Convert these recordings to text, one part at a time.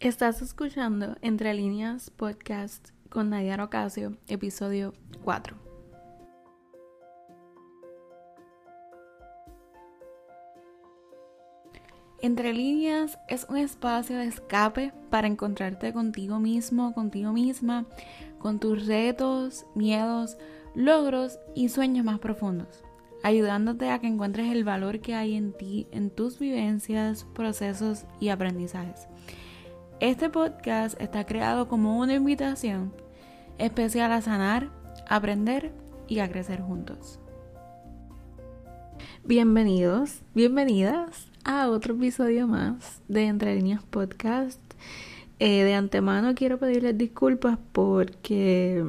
Estás escuchando Entre Líneas Podcast con Nadia Ocasio, episodio 4. Entre líneas es un espacio de escape para encontrarte contigo mismo, contigo misma, con tus retos, miedos, logros y sueños más profundos, ayudándote a que encuentres el valor que hay en ti, en tus vivencias, procesos y aprendizajes. Este podcast está creado como una invitación especial a sanar, aprender y a crecer juntos. Bienvenidos, bienvenidas a otro episodio más de Entre Líneas Podcast. Eh, de antemano quiero pedirles disculpas porque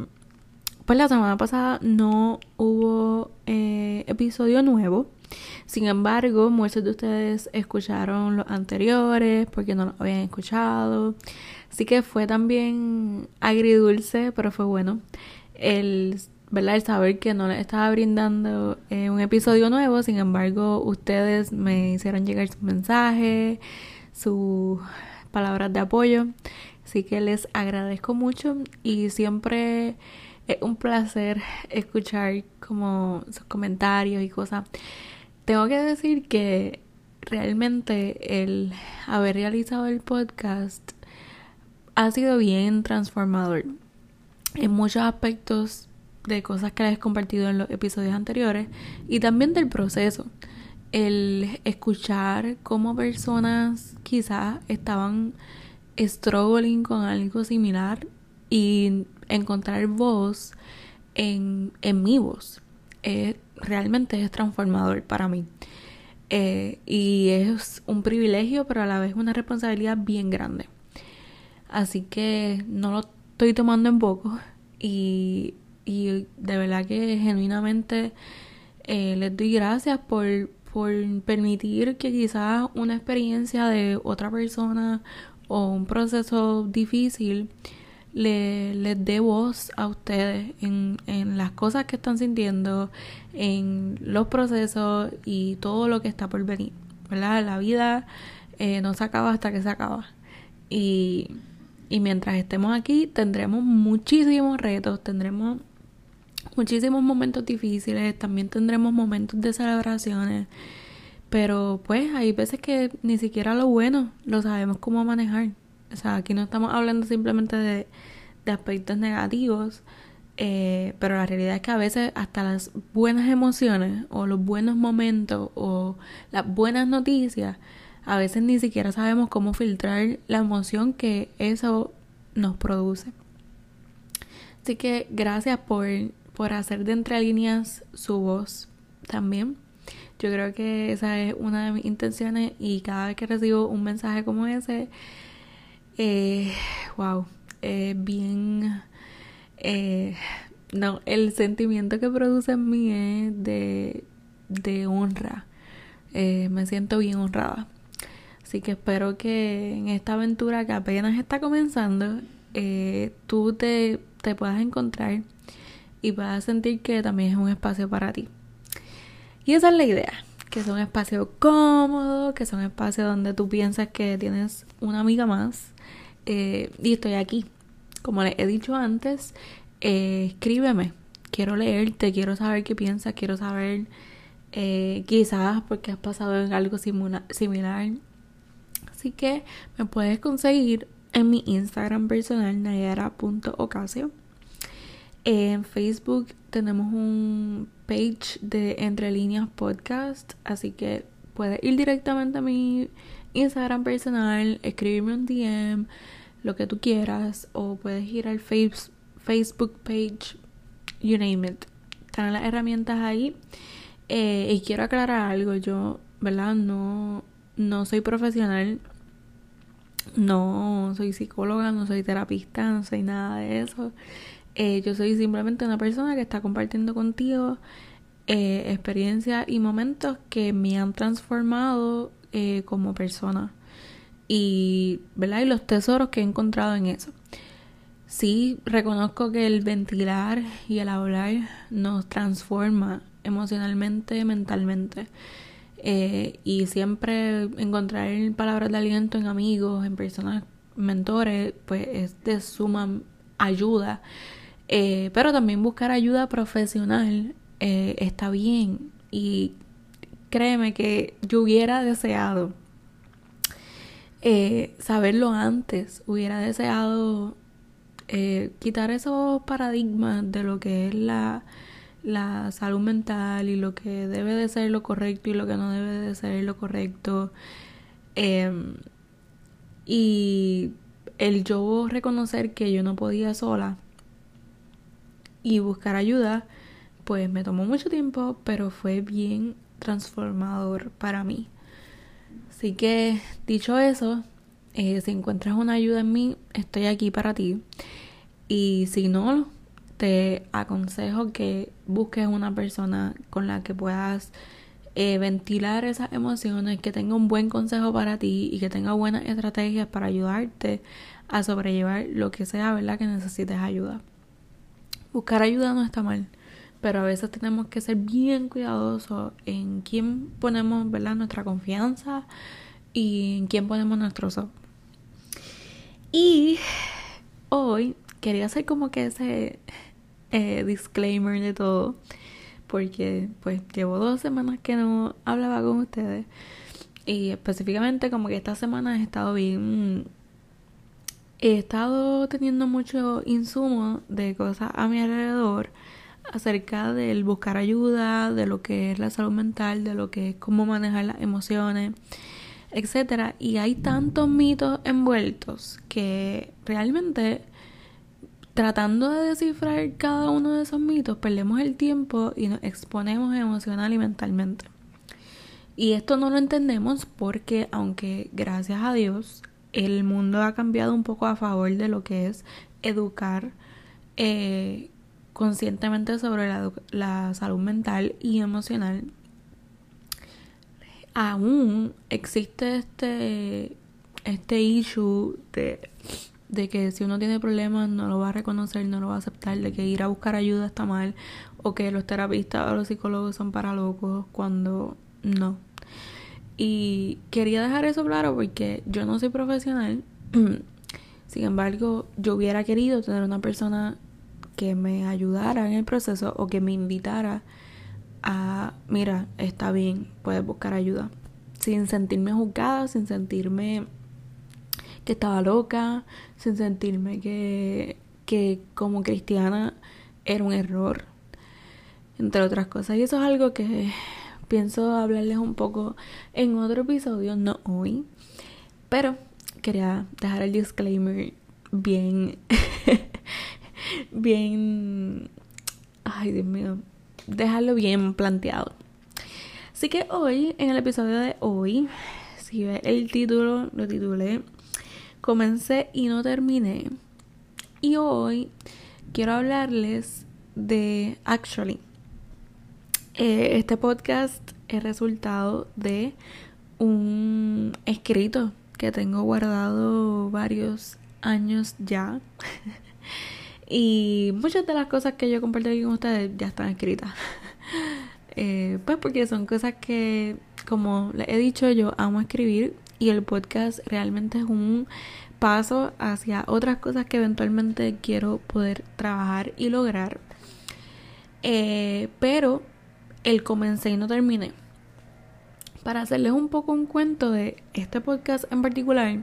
pues la semana pasada no hubo eh, episodio nuevo. Sin embargo, muchos de ustedes escucharon los anteriores porque no los habían escuchado. Así que fue también agridulce, pero fue bueno. El, ¿verdad? el saber que no les estaba brindando eh, un episodio nuevo. Sin embargo, ustedes me hicieron llegar su mensaje, sus palabras de apoyo. Así que les agradezco mucho y siempre es un placer escuchar como sus comentarios y cosas. Tengo que decir que realmente el haber realizado el podcast ha sido bien transformador en muchos aspectos de cosas que les he compartido en los episodios anteriores y también del proceso. El escuchar cómo personas quizás estaban struggling con algo similar y encontrar voz en, en mi voz realmente es transformador para mí. Eh, y es un privilegio, pero a la vez una responsabilidad bien grande. Así que no lo estoy tomando en poco y, y de verdad que genuinamente eh, les doy gracias por, por permitir que quizás una experiencia de otra persona o un proceso difícil le, les dé voz a ustedes en, las cosas que están sintiendo, en los procesos y todo lo que está por venir. ¿Verdad? La vida eh, no se acaba hasta que se acaba. Y mientras estemos aquí tendremos muchísimos retos, tendremos muchísimos momentos difíciles, también tendremos momentos de celebraciones. Pero pues hay veces que ni siquiera lo bueno lo sabemos cómo manejar. O sea, aquí no estamos hablando simplemente de, aspectos negativos, eh, pero la realidad es que a veces hasta las buenas emociones o los buenos momentos o las buenas noticias, a veces ni siquiera sabemos cómo filtrar la emoción que eso nos produce. Así que gracias por, por hacer de entre líneas su voz también. Yo creo que esa es una de mis intenciones y cada vez que recibo un mensaje como ese, eh, wow, eh, bien... Eh, no, el sentimiento que produce en mí es de, de honra. Eh, me siento bien honrada. Así que espero que en esta aventura que apenas está comenzando, eh, tú te, te puedas encontrar y puedas sentir que también es un espacio para ti. Y esa es la idea, que sea un espacio cómodo, que sea un espacio donde tú piensas que tienes una amiga más eh, y estoy aquí. Como les he dicho antes, eh, escríbeme. Quiero leerte, quiero saber qué piensas, quiero saber eh, quizás porque has pasado en algo similar. Así que me puedes conseguir en mi Instagram personal, nayara.ocasio. En Facebook tenemos un page de Entre Líneas Podcast, así que puedes ir directamente a mi Instagram personal, escribirme un DM, lo que tú quieras o puedes ir al Facebook page, you name it. Están las herramientas ahí. Eh, y quiero aclarar algo, yo, ¿verdad? No, no soy profesional, no soy psicóloga, no soy terapista, no soy nada de eso. Eh, yo soy simplemente una persona que está compartiendo contigo eh, experiencias y momentos que me han transformado como persona y, ¿verdad? y los tesoros que he encontrado en eso. Sí, reconozco que el ventilar y el hablar nos transforma emocionalmente, mentalmente. Eh, y siempre encontrar palabras de aliento en amigos, en personas mentores, pues es de suma ayuda. Eh, pero también buscar ayuda profesional eh, está bien. Y créeme que yo hubiera deseado eh, saberlo antes, hubiera deseado quitar esos paradigmas de lo que es la, la salud mental y lo que debe de ser lo correcto y lo que no debe de ser lo correcto. Em, y el yo reconocer que yo no podía sola y buscar ayuda, pues me tomó mucho tiempo, pero fue bien transformador para mí. Así que, dicho eso, eh, si encuentras una ayuda en mí, estoy aquí para ti. Y si no, te aconsejo que busques una persona con la que puedas eh, ventilar esas emociones, que tenga un buen consejo para ti y que tenga buenas estrategias para ayudarte a sobrellevar lo que sea, ¿verdad? Que necesites ayuda. Buscar ayuda no está mal, pero a veces tenemos que ser bien cuidadosos en quién ponemos, ¿verdad? Nuestra confianza y en quién ponemos nuestro ojos. Y hoy quería hacer como que ese eh, disclaimer de todo, porque pues llevo dos semanas que no hablaba con ustedes y específicamente como que esta semana he estado bien he estado teniendo mucho insumo de cosas a mi alrededor acerca del buscar ayuda, de lo que es la salud mental, de lo que es cómo manejar las emociones, etcétera, y hay tantos mitos envueltos que realmente tratando de descifrar cada uno de esos mitos, perdemos el tiempo y nos exponemos emocional y mentalmente. Y esto no lo entendemos porque, aunque gracias a Dios, el mundo ha cambiado un poco a favor de lo que es educar eh, conscientemente sobre la, salud mental y emocional, aún existe este, este issue de de que si uno tiene problemas no lo va a reconocer, no lo va a aceptar, de que ir a buscar ayuda está mal, o que los terapistas o los psicólogos son para locos, cuando no. Y quería dejar eso claro porque yo no soy profesional, sin embargo, yo hubiera querido tener una persona que me ayudara en el proceso o que me invitara a, mira, está bien, puedes buscar ayuda, sin sentirme juzgada, sin sentirme que estaba loca, sin sentirme que, que como cristiana era un error, entre otras cosas. Y eso es algo que pienso hablarles un poco en otro episodio, no hoy, pero quería dejar el disclaimer bien, bien, ay Dios mío, dejarlo bien planteado. Así que hoy, en el episodio de hoy, si ve el título, lo titulé Comencé y no terminé. Y hoy quiero hablarles de Actually. Eh, este podcast es resultado de un escrito que tengo guardado varios años ya. y muchas de las cosas que yo comparto aquí con ustedes ya están escritas. Eh, pues porque son cosas que, como les he dicho, yo amo escribir y el podcast realmente es un paso hacia otras cosas que eventualmente quiero poder trabajar y lograr. Eh, pero el comencé y no terminé. Para hacerles un poco un cuento de este podcast en particular,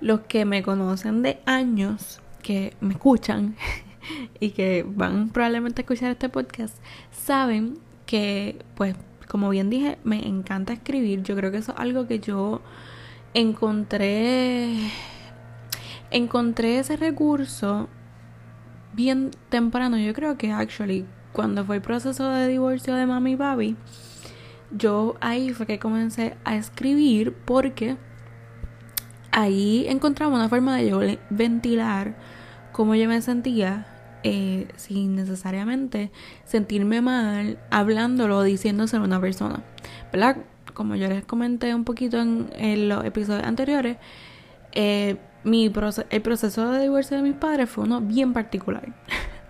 los que me conocen de años, que me escuchan y que van probablemente a escuchar este podcast, saben que, pues, como bien dije, me encanta escribir. Yo creo que eso es algo que yo encontré encontré ese recurso bien temprano. Yo creo que actually cuando fue el proceso de divorcio de mami y papi, yo ahí fue que comencé a escribir porque ahí encontraba una forma de yo ventilar cómo yo me sentía eh, sin necesariamente sentirme mal hablándolo o diciéndoselo a una persona. ¿Verdad? Como yo les comenté un poquito en, los episodios anteriores, eh, el proceso de divorcio de mis padres fue uno bien particular.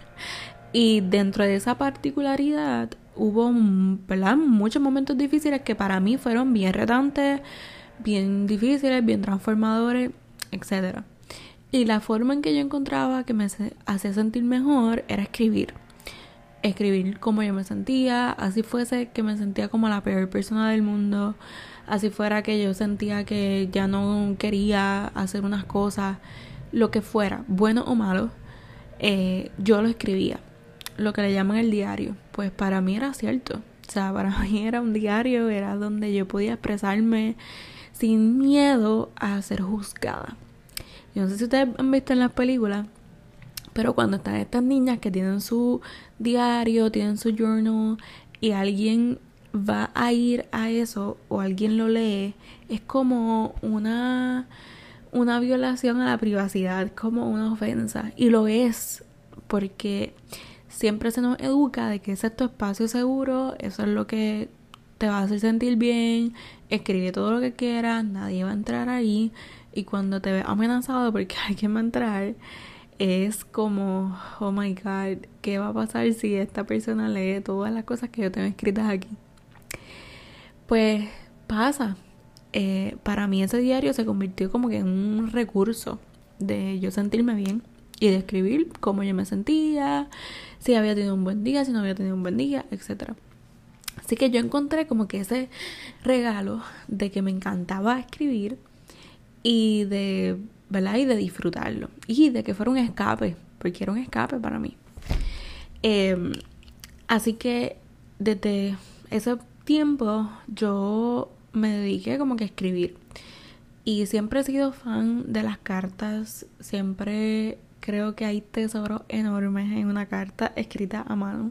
y dentro de esa particularidad hubo muchos momentos difíciles que para mí fueron bien retantes, bien difíciles, bien transformadores, etc. Y la forma en que yo encontraba que me hacía sentir mejor era escribir. Escribir cómo yo me sentía, así fuese que me sentía como la peor persona del mundo, así fuera que yo sentía que ya no quería hacer unas cosas, lo que fuera, bueno o malo, eh, yo lo escribía, lo que le llaman el diario. Pues para mí era cierto, o sea, para mí era un diario, era donde yo podía expresarme sin miedo a ser juzgada. Yo no sé si ustedes han visto en las películas, pero cuando están estas niñas que tienen su diario, tienen su journal y alguien va a ir a eso o alguien lo lee, es como una una violación a la privacidad, como una ofensa. Y lo es porque siempre se nos educa de que ese es tu espacio seguro, eso es lo que te va a hacer sentir bien, escribe todo lo que quieras, nadie va a entrar ahí y cuando te ves amenazado porque alguien va a entrar, es como, oh my god, ¿qué va a pasar si esta persona lee todas las cosas que yo tengo escritas aquí? Pues pasa. Eh, para mí ese diario se convirtió como que en un recurso de yo sentirme bien y de escribir cómo yo me sentía, si había tenido un buen día, si no había tenido un buen día, etc. Así que yo encontré como que ese regalo de que me encantaba escribir y de, ¿verdad? Y de disfrutarlo. Y de que fuera un escape, porque era un escape para mí. Em, así que desde ese tiempo yo me dediqué como que a escribir. Y siempre he sido fan de las cartas, siempre creo que hay tesoros enormes en una carta escrita a mano.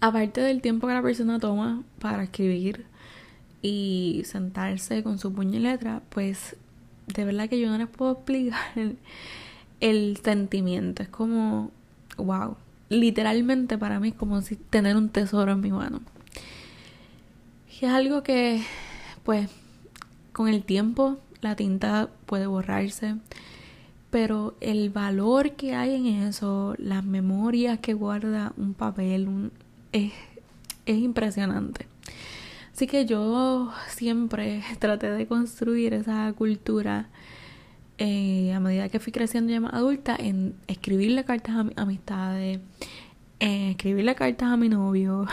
Aparte del tiempo que la persona toma para escribir, y sentarse con su puño y letra, pues de verdad que yo no les puedo explicar el, sentimiento. Es como, wow, literalmente para mí es como si tener un tesoro en mi mano. Y es algo que, pues, con el tiempo la tinta puede borrarse, pero el valor que hay en eso, las memorias que guarda un papel, es, es impresionante. Así que yo siempre traté de construir esa cultura eh, a medida que fui creciendo ya más adulta en escribirle cartas a mis amistades, en escribirle cartas a mi novio,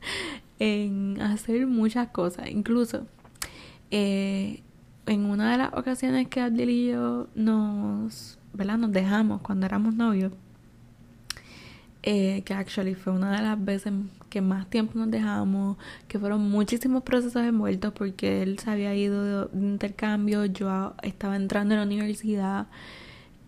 en hacer muchas cosas. Incluso eh, en una de las ocasiones que Abdel y yo nos, ¿verdad? nos dejamos cuando éramos novios, eh, que actually fue una de las veces que más tiempo nos dejamos, que fueron muchísimos procesos envueltos porque él se había ido de, intercambio, yo estaba entrando en la universidad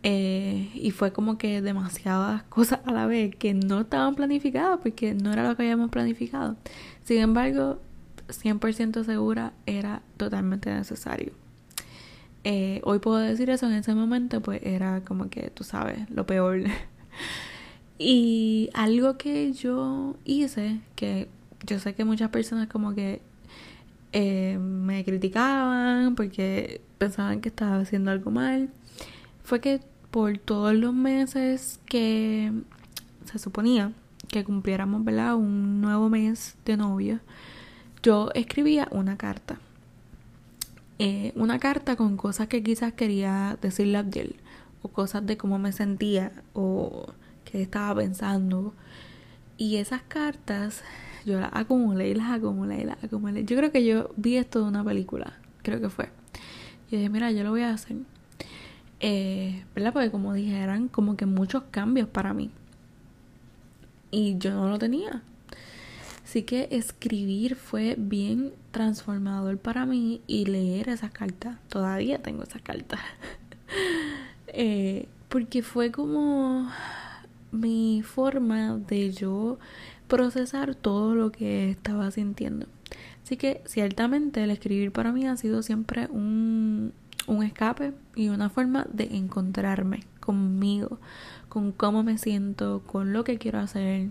eh, y fue como que demasiadas cosas a la vez que no estaban planificadas porque no era lo que habíamos planificado. Sin embargo, 100% segura era totalmente necesario. Eh, hoy puedo decir eso, en ese momento pues era como que, tú sabes, lo peor. Y algo que yo hice, que yo sé que muchas personas como que eh, me criticaban porque pensaban que estaba haciendo algo mal, fue que por todos los meses que se suponía que cumpliéramos, ¿verdad? Un nuevo mes de novia, yo escribía una carta. Eh, una carta con cosas que quizás quería decirle a Abdel, o cosas de cómo me sentía, o que estaba pensando. Y esas cartas yo las acumulé y las acumulé y las acumulé. Yo creo que yo vi esto de una película, creo que fue. Y dije, mira, yo lo voy a hacer. Eh, ¿Verdad? Porque como dije, eran como que muchos cambios para mí. Y yo no lo tenía. Así que escribir fue bien transformador para mí y leer esas cartas. Todavía tengo esas cartas. eh, porque fue como mi forma de yo procesar todo lo que estaba sintiendo. Así que ciertamente el escribir para mí ha sido siempre un, un escape y una forma de encontrarme conmigo, con cómo me siento, con lo que quiero hacer,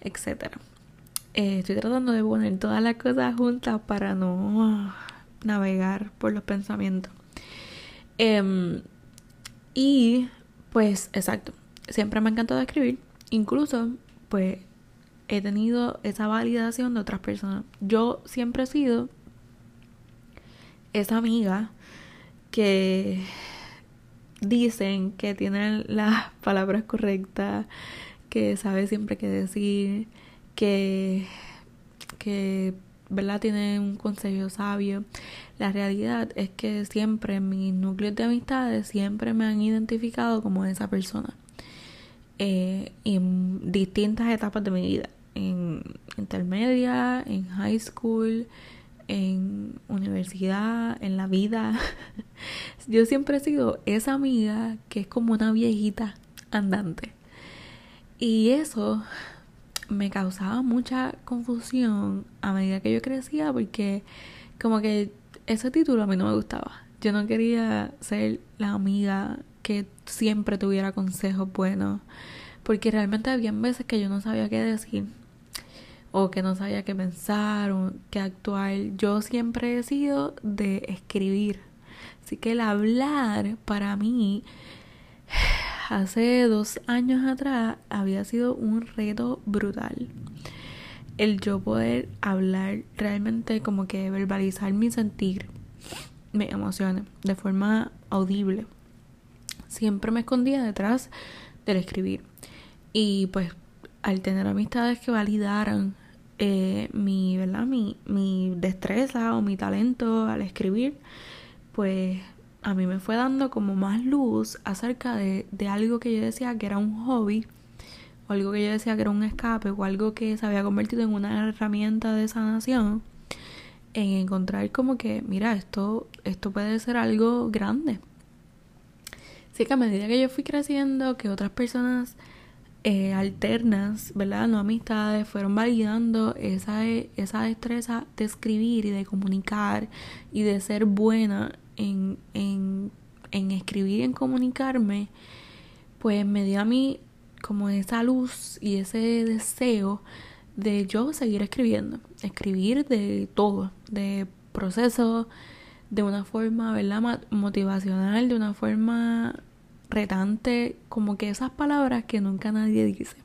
etc. Eh, estoy tratando de poner todas las cosas juntas para no navegar por los pensamientos. Em, y pues, exacto, siempre me ha encantado escribir. Incluso, pues, he tenido esa validación de otras personas. Yo siempre he sido esa amiga que dicen que tiene las palabras correctas, que sabe siempre qué decir, que, que ¿verdad? tiene un consejo sabio. La realidad es que siempre mis núcleos de amistades siempre me han identificado como esa persona. Eh, en distintas etapas de mi vida. En intermedia, en high school, en universidad, en la vida. Yo siempre he sido esa amiga que es como una viejita andante. Y eso me causaba mucha confusión a medida que yo crecía porque como que ese título a mí no me gustaba. Yo no quería ser la amiga que siempre tuviera consejos buenos porque realmente había veces que yo no sabía qué decir o que no sabía qué pensar o qué actuar. Yo siempre he sido de escribir. Así que el hablar para mí hace dos años atrás había sido un reto brutal. El yo poder hablar realmente como que verbalizar mi sentir, mis emociones de forma audible. Siempre me escondía detrás del escribir. Y pues al tener amistades que validaran eh, mi, ¿verdad? Mi, mi destreza o mi talento al escribir, pues a mí me fue dando como más luz acerca de, de algo que yo decía que era un hobby, o algo que yo decía que era un escape, o algo que se había convertido en una herramienta de sanación, en encontrar como que, mira, esto, esto puede ser algo grande. Así que a medida que yo fui creciendo, que otras personas eh, alternas, ¿verdad? No amistades, fueron validando esa, esa destreza de escribir y de comunicar y de ser buena en, en, en escribir y en comunicarme, pues me dio a mí como esa luz y ese deseo de yo seguir escribiendo, escribir de todo, de proceso, de una forma, ¿verdad? Motivacional, de una forma retante, como que esas palabras que nunca nadie dice.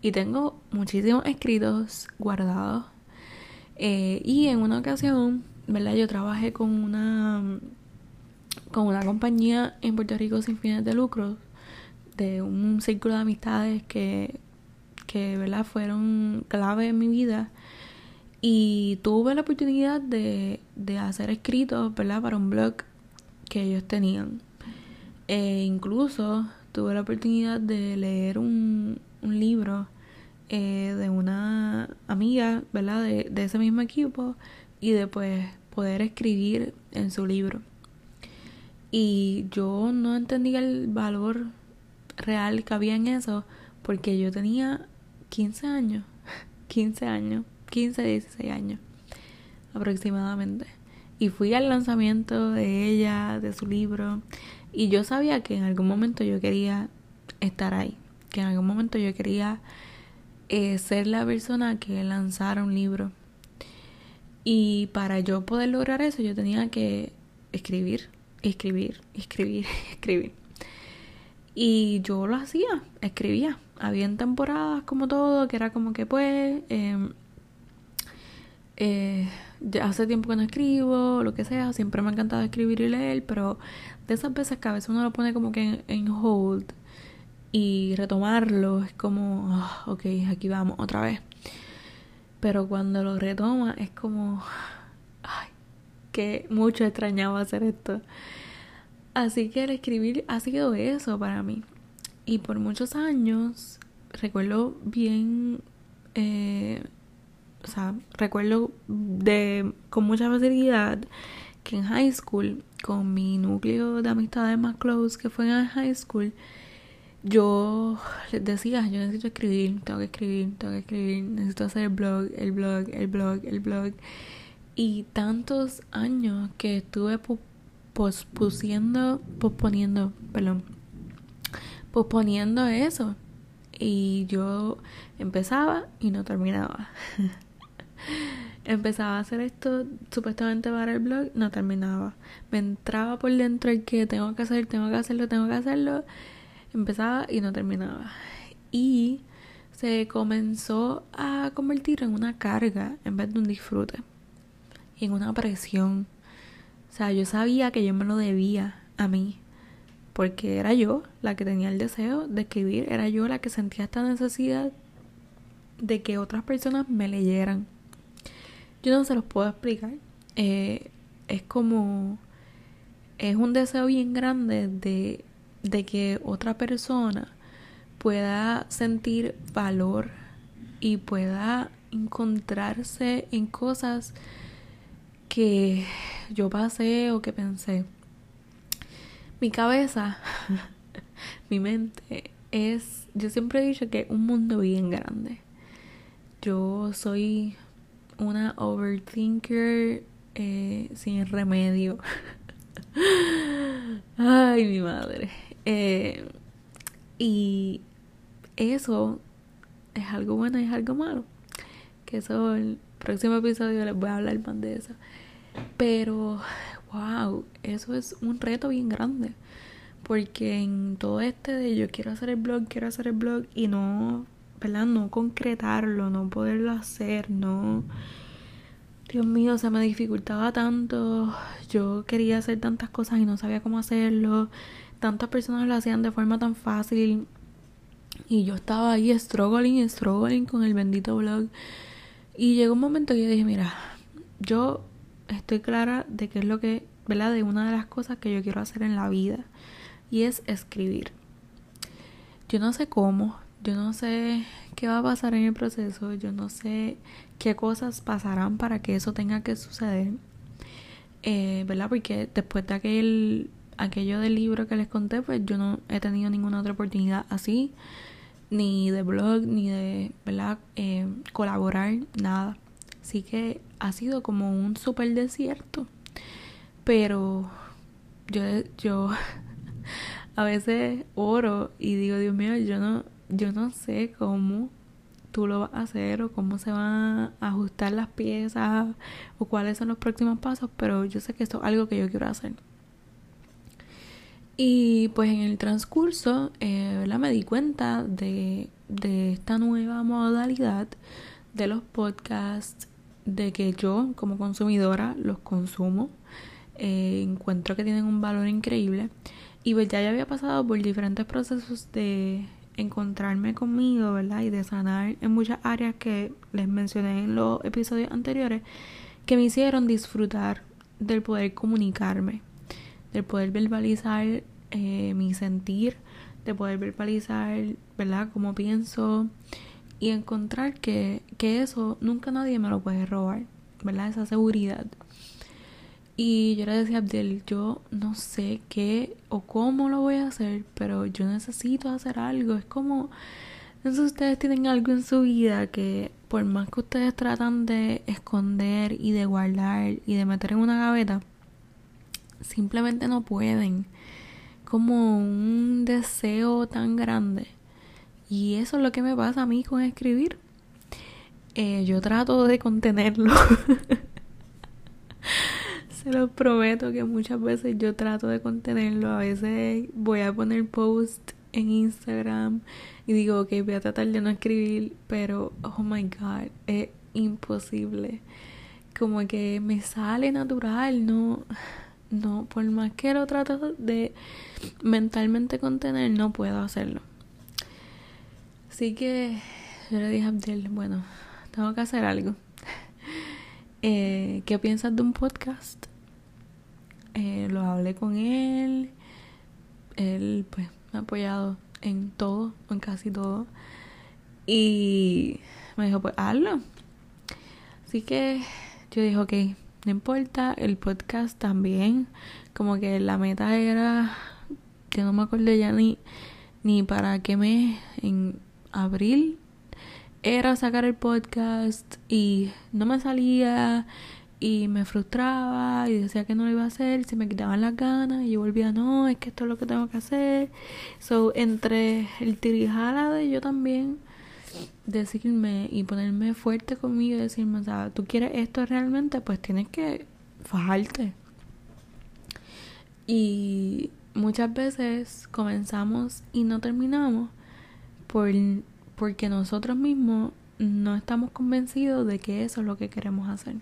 Y tengo muchísimos escritos guardados. Eh, y en una ocasión ¿verdad? Yo trabajé con una con una compañía en Puerto Rico sin fines de lucro de un círculo de amistades que que ¿verdad? fueron clave en mi vida y tuve la oportunidad de, de hacer escritos ¿verdad? para un blog que ellos tenían e incluso tuve la oportunidad de leer un, un libro eh, de una amiga ¿verdad? De, de ese mismo equipo y después poder escribir en su libro. Y yo no entendía el valor real que había en eso porque yo tenía 15 años, 15 años, 15, 16 años aproximadamente. Y fui al lanzamiento de ella, de su libro, y yo sabía que en algún momento yo quería estar ahí, que en algún momento yo quería eh, ser la persona que lanzara un libro y para yo poder lograr eso, yo tenía que escribir, escribir, escribir, escribir. Y yo lo hacía, escribía. Había temporadas como todo, que era como que pues, em, eh, hace tiempo que no escribo, lo que sea, siempre me ha encantado escribir y leer, pero de esas veces que a veces uno lo pone como que en, hold y retomarlo es como, ah, ok, aquí vamos otra vez. Pero cuando lo retoma es como, ay, que mucho extrañaba hacer esto. Así que el escribir ha sido eso para mí. Y por muchos años, recuerdo bien, eh, o sea, recuerdo de, con mucha facilidad que en high school, con mi núcleo de amistades más close que fue en high school, yo les decía, yo necesito escribir, tengo que escribir, tengo que escribir, necesito hacer el blog, el blog, el blog, el blog. Y tantos años que estuve pospusiendo, posponiendo, perdón, posponiendo eso. Y yo empezaba y no terminaba. empezaba a hacer esto supuestamente para el blog, no terminaba. Me entraba por dentro el que tengo que hacer, tengo que hacerlo, tengo que hacerlo empezaba y no terminaba. Y se comenzó a convertir en una carga en vez de un disfrute. Y en una presión. O sea, yo sabía que yo me lo debía a mí. porque era yo la que tenía el deseo de escribir, era yo la que sentía esta necesidad de que otras personas me leyeran. Yo no se los puedo explicar. Eh, es como, es un deseo bien grande de, de que otra persona pueda sentir valor y pueda encontrarse en cosas que yo pasé o que pensé. Mi cabeza, mi mente es, yo siempre he dicho que un mundo bien grande. Yo soy una overthinker eh, sin remedio. Ay, mi madre. Eh, y eso es algo bueno y es algo malo. Que eso, el próximo episodio les voy a hablar más de eso. Pero, wow, eso es un reto bien grande. Porque en todo este de yo quiero hacer el blog, quiero hacer el blog y no, ¿verdad? No concretarlo, no poderlo hacer, no. Dios mío, se me dificultaba tanto. Yo quería hacer tantas cosas y no sabía cómo hacerlo. Tantas personas lo hacían de forma tan fácil. Y yo estaba ahí struggling, struggling con el bendito blog. Y llegó un momento que yo dije, mira, yo estoy clara de qué es lo que, ¿verdad? De una de las cosas que yo quiero hacer en la vida. Y es escribir. Yo no sé cómo, yo no sé qué va a pasar en el proceso, yo no sé qué cosas pasarán para que eso tenga que suceder. Eh, ¿Verdad? Porque después de aquel, aquello del libro que les conté, pues yo no he tenido ninguna otra oportunidad así, ni de blog, ni de, ¿verdad? Eh, colaborar, nada. Así que ha sido como un super desierto. Pero yo, yo a veces oro y digo, Dios mío, yo no, yo no sé cómo tú lo vas a hacer o cómo se van a ajustar las piezas o cuáles son los próximos pasos, pero yo sé que esto es algo que yo quiero hacer. Y pues en el transcurso, eh, me di cuenta de, de esta nueva modalidad de los podcasts de que yo como consumidora los consumo, eh, encuentro que tienen un valor increíble y pues ya, ya había pasado por diferentes procesos de encontrarme conmigo, ¿verdad? Y de sanar en muchas áreas que les mencioné en los episodios anteriores que me hicieron disfrutar del poder comunicarme, del poder verbalizar eh, mi sentir, de poder verbalizar, ¿verdad? Cómo pienso, y encontrar que, que eso nunca nadie me lo puede robar, ¿verdad? Esa seguridad. Y yo le decía a Abdel, yo no sé qué o cómo lo voy a hacer, pero yo necesito hacer algo. Es como, no sé si ustedes tienen algo en su vida que por más que ustedes tratan de esconder y de guardar y de meter en una gaveta, simplemente no pueden. Como un deseo tan grande y eso es lo que me pasa a mí con escribir. Eh, yo trato de contenerlo. Se lo prometo que muchas veces yo trato de contenerlo. A veces voy a poner post en Instagram y digo, ok, voy a tratar de no escribir, pero oh my god, es imposible. Como que me sale natural, no, no, por más que lo trato de mentalmente contener, no puedo hacerlo. Así que yo le dije a Abdel, bueno, tengo que hacer algo. Eh, ¿Qué piensas de un podcast? Eh, lo hablé con él. Él pues me ha apoyado en todo, en casi todo. Y me dijo, pues hazlo. Así que yo dije, ok, no importa, el podcast también. Como que la meta era, yo no me acuerdo ya ni, ni para qué me, en, abril era sacar el podcast y no me salía y me frustraba y decía que no lo iba a hacer, se me quitaban las ganas y yo volvía, no, es que esto es lo que tengo que hacer. So, entre el tirijala de yo también decirme y ponerme fuerte conmigo y decirme, o sea, tú quieres esto realmente, pues tienes que fajarte. Y muchas veces comenzamos y no terminamos por, porque nosotros mismos no estamos convencidos de que eso es lo que queremos hacer.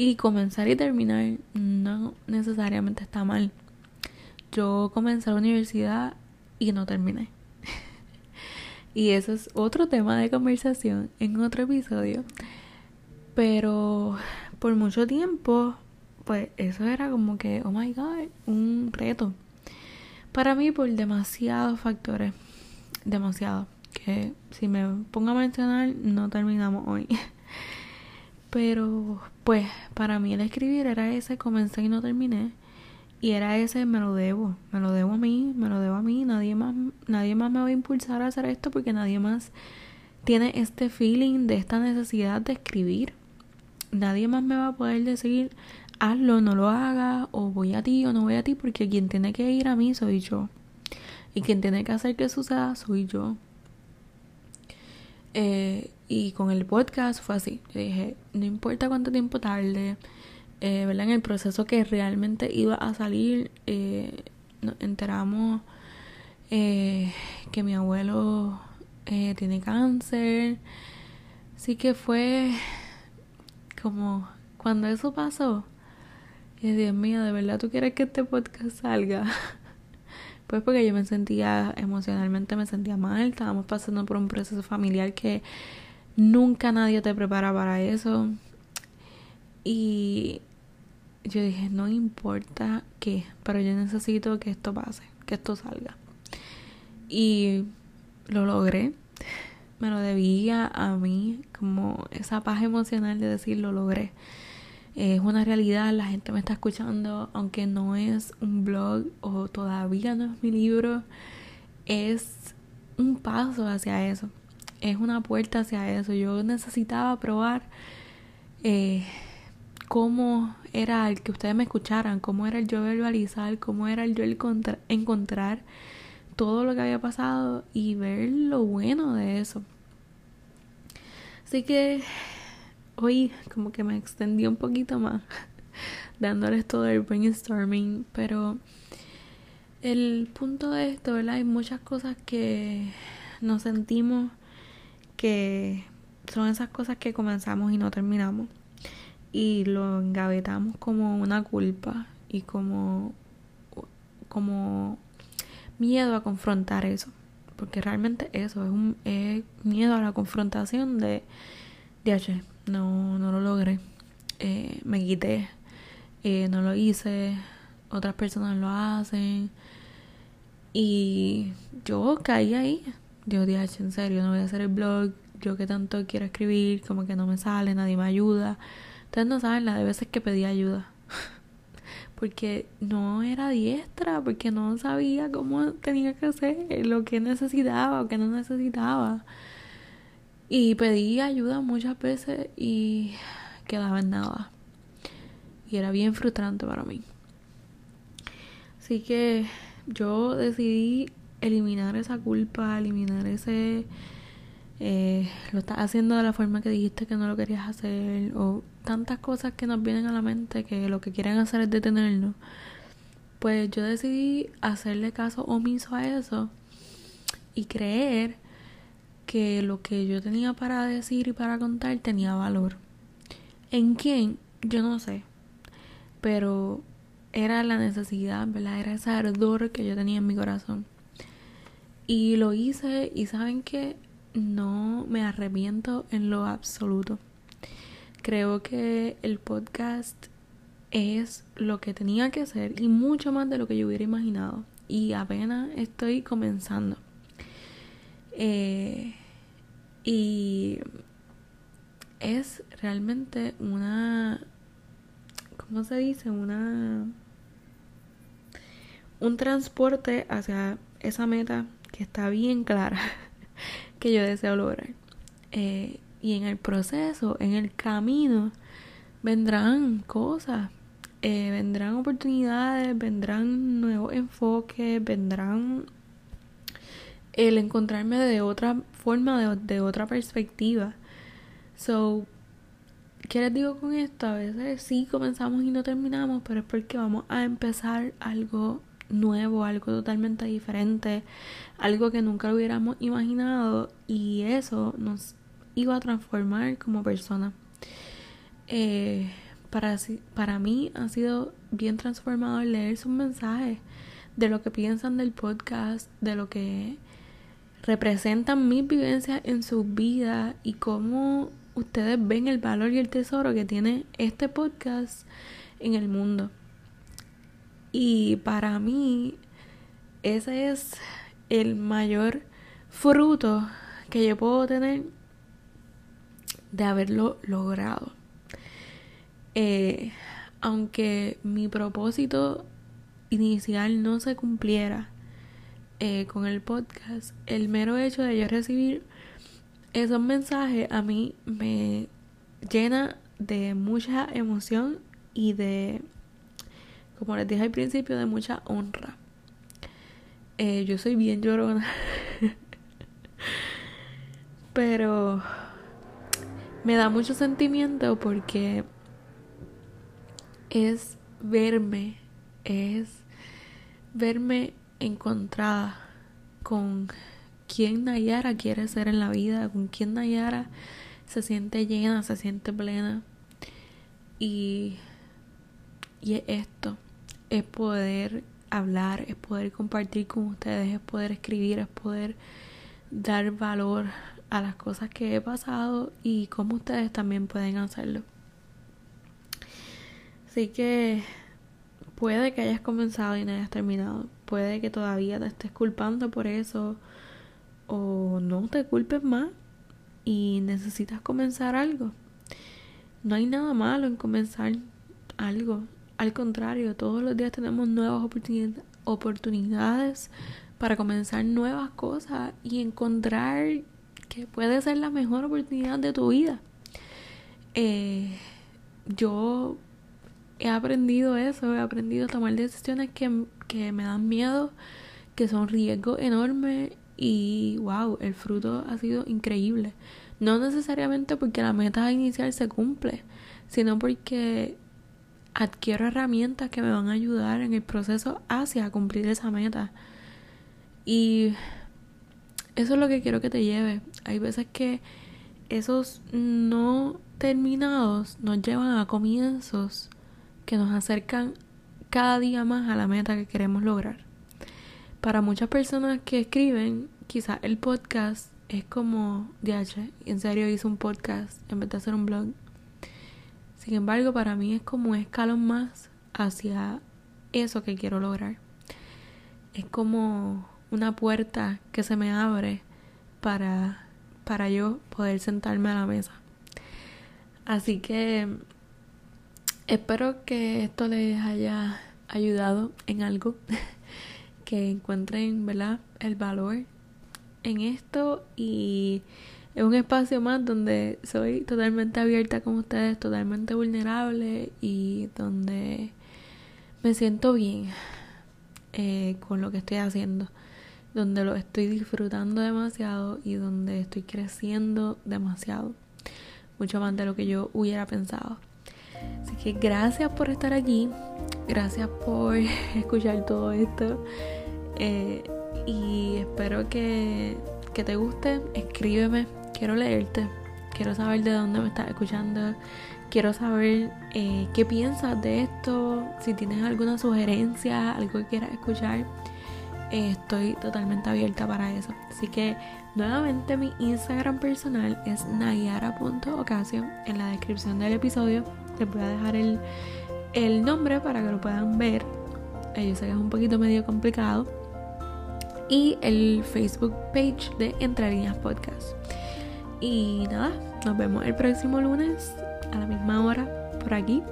Y comenzar y terminar no necesariamente está mal. yo comencé la universidad y no terminé. y eso es otro tema de conversación en otro episodio. Pero por mucho tiempo, pues eso era como que, oh my god, un reto. Para mí por demasiados factores. Demasiado. Que si me pongo a mencionar, no terminamos hoy. Pero pues para mí el escribir era ese, comencé y no terminé. Y era ese, me lo debo, me lo debo a mí, me lo debo a mí, nadie más, nadie más me va a impulsar a hacer esto porque nadie más tiene este feeling de esta necesidad de escribir. Nadie más me va a poder decir, hazlo, no lo hagas, o voy a ti o no voy a ti, porque quien tiene que ir a mí soy yo. Y quien tiene que hacer que suceda soy yo. Eh, y con el podcast fue así. Yo dije, no importa cuánto tiempo tarde, eh, ¿verdad? En el proceso que realmente iba a salir, eh, nos enteramos eh, que mi abuelo eh, tiene cáncer. Así que fue como cuando eso pasó. Y Dios mío, ¿de verdad tú quieres que este podcast salga? Pues porque yo me sentía emocionalmente, me sentía mal. Estábamos pasando por un proceso familiar que nunca nadie te prepara para eso. Y yo dije, no importa qué, pero yo necesito que esto pase, que esto salga. Y lo logré. Me lo debía a mí, como esa paz emocional de decir, lo logré. Es una realidad, la gente me está escuchando, aunque no es un blog o todavía no es mi libro, es un paso hacia eso. Es una puerta hacia eso. Yo necesitaba probar eh, cómo era el que ustedes me escucharan, cómo era el yo verbalizar, cómo era el yo encontrar todo lo que había pasado y ver lo bueno de eso. Así que hoy como que me extendí un poquito más dándoles todo el brainstorming, pero el punto de esto, ¿verdad? Hay muchas cosas que nos sentimos que son esas cosas que comenzamos y no terminamos y lo engavetamos como una culpa y como, como miedo a confrontar eso. Porque realmente eso es un es miedo a la confrontación de, de no, no lo logré. Eh, me quité, eh, no lo hice, otras personas lo hacen. Y yo caí ahí. Yo dije, en serio, no voy a hacer el blog. Yo que tanto quiero escribir, como que no me sale, nadie me ayuda. Ustedes no saben la de veces que pedí ayuda. porque no era diestra, porque no sabía cómo tenía que hacer, lo que necesitaba o que no necesitaba. Y pedí ayuda muchas veces y quedaba en nada. Y era bien frustrante para mí. Así que yo decidí eliminar esa culpa, eliminar ese eh, lo estás haciendo de la forma que dijiste que no lo querías hacer o tantas cosas que nos vienen a la mente que lo que quieren hacer es detenernos. Pues yo decidí hacerle caso omiso a eso y creer que lo que yo tenía para decir y para contar tenía valor. En quién yo no sé. Pero era la necesidad verdad era ese ardor que yo tenía en mi corazón y lo hice y saben que no me arrepiento en lo absoluto. Creo que el podcast es lo que tenía que ser y mucho más de lo que yo hubiera imaginado. Y apenas estoy comenzando. Eh, y es realmente una, ¿cómo se dice? Una, un transporte hacia esa meta que está bien clara. que yo deseo lograr. Eh, y en el proceso, en el camino, vendrán cosas, eh, vendrán oportunidades, vendrán nuevos enfoques, vendrán el encontrarme de otra forma, de, de otra perspectiva. So, ¿qué les digo con esto? A veces sí comenzamos y no terminamos, pero es porque vamos a empezar algo nuevo, algo totalmente diferente, algo que nunca hubiéramos imaginado y eso nos iba a transformar como persona. Eh, para, para mí ha sido bien transformador leer sus mensajes de lo que piensan del podcast, de lo que representan mis vivencias en sus vidas y cómo ustedes ven el valor y el tesoro que tiene este podcast en el mundo. Y para mí ese es el mayor fruto que yo puedo tener de haberlo logrado. Eh, aunque mi propósito inicial no se cumpliera eh, con el podcast, el mero hecho de yo recibir esos mensajes a mí me llena de mucha emoción y de, como les dije al principio, de mucha honra. Eh, yo soy bien llorona. Pero me da mucho sentimiento porque es verme, es verme encontrada con quién Nayara quiere ser en la vida, con quién Nayara se siente llena, se siente plena. Y, y es esto, es poder hablar, es poder compartir con ustedes, es poder escribir, es poder dar valor a las cosas que he pasado y cómo ustedes también pueden hacerlo. Así que puede que hayas comenzado y no hayas terminado. Puede que todavía te estés culpando por eso o no te culpes más y necesitas comenzar algo. No hay nada malo en comenzar algo. Al contrario, todos los días tenemos nuevas oportunidades para comenzar nuevas cosas y encontrar que puede ser la mejor oportunidad de tu vida. Eh, yo he aprendido eso, he aprendido a tomar decisiones que, que me dan miedo, que son riesgos enormes y wow, el fruto ha sido increíble. No necesariamente porque la meta inicial se cumple, sino porque adquiero herramientas que me van a ayudar en el proceso hacia cumplir esa meta. Y eso es lo que quiero que te lleve. Hay veces que esos no terminados nos llevan a comienzos que nos acercan cada día más a la meta que queremos lograr. Para muchas personas que escriben, quizás el podcast es como DH, en serio hice un podcast en vez de hacer un blog. Sin embargo, para mí es como un escalón más hacia eso que quiero lograr. Es como una puerta que se me abre para, para yo poder sentarme a la mesa. Así que espero que esto les haya ayudado en algo, que encuentren ¿verdad? el valor en esto y es un espacio más donde soy totalmente abierta con ustedes, totalmente vulnerable y donde me siento bien eh, con lo que estoy haciendo donde lo estoy disfrutando demasiado y donde estoy creciendo demasiado, mucho más de lo que yo hubiera pensado. Así que gracias por estar aquí, gracias por escuchar todo esto eh, y espero que, que te guste, escríbeme, quiero leerte, quiero saber de dónde me estás escuchando, quiero saber eh, qué piensas de esto, si tienes alguna sugerencia, algo que quieras escuchar estoy totalmente abierta para eso. Así que nuevamente mi Instagram personal es nayara.ocasio. En la descripción del episodio les voy a dejar el, el nombre para que lo puedan ver. Eh, yo sé que es un poquito medio complicado. Y el Facebook page de Entre Líneas Podcast. Y nada, nos vemos el próximo lunes a la misma hora por aquí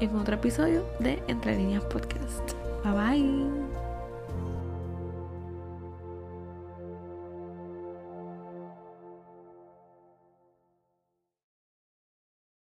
en otro episodio de Entre Líneas Podcast. Bye bye.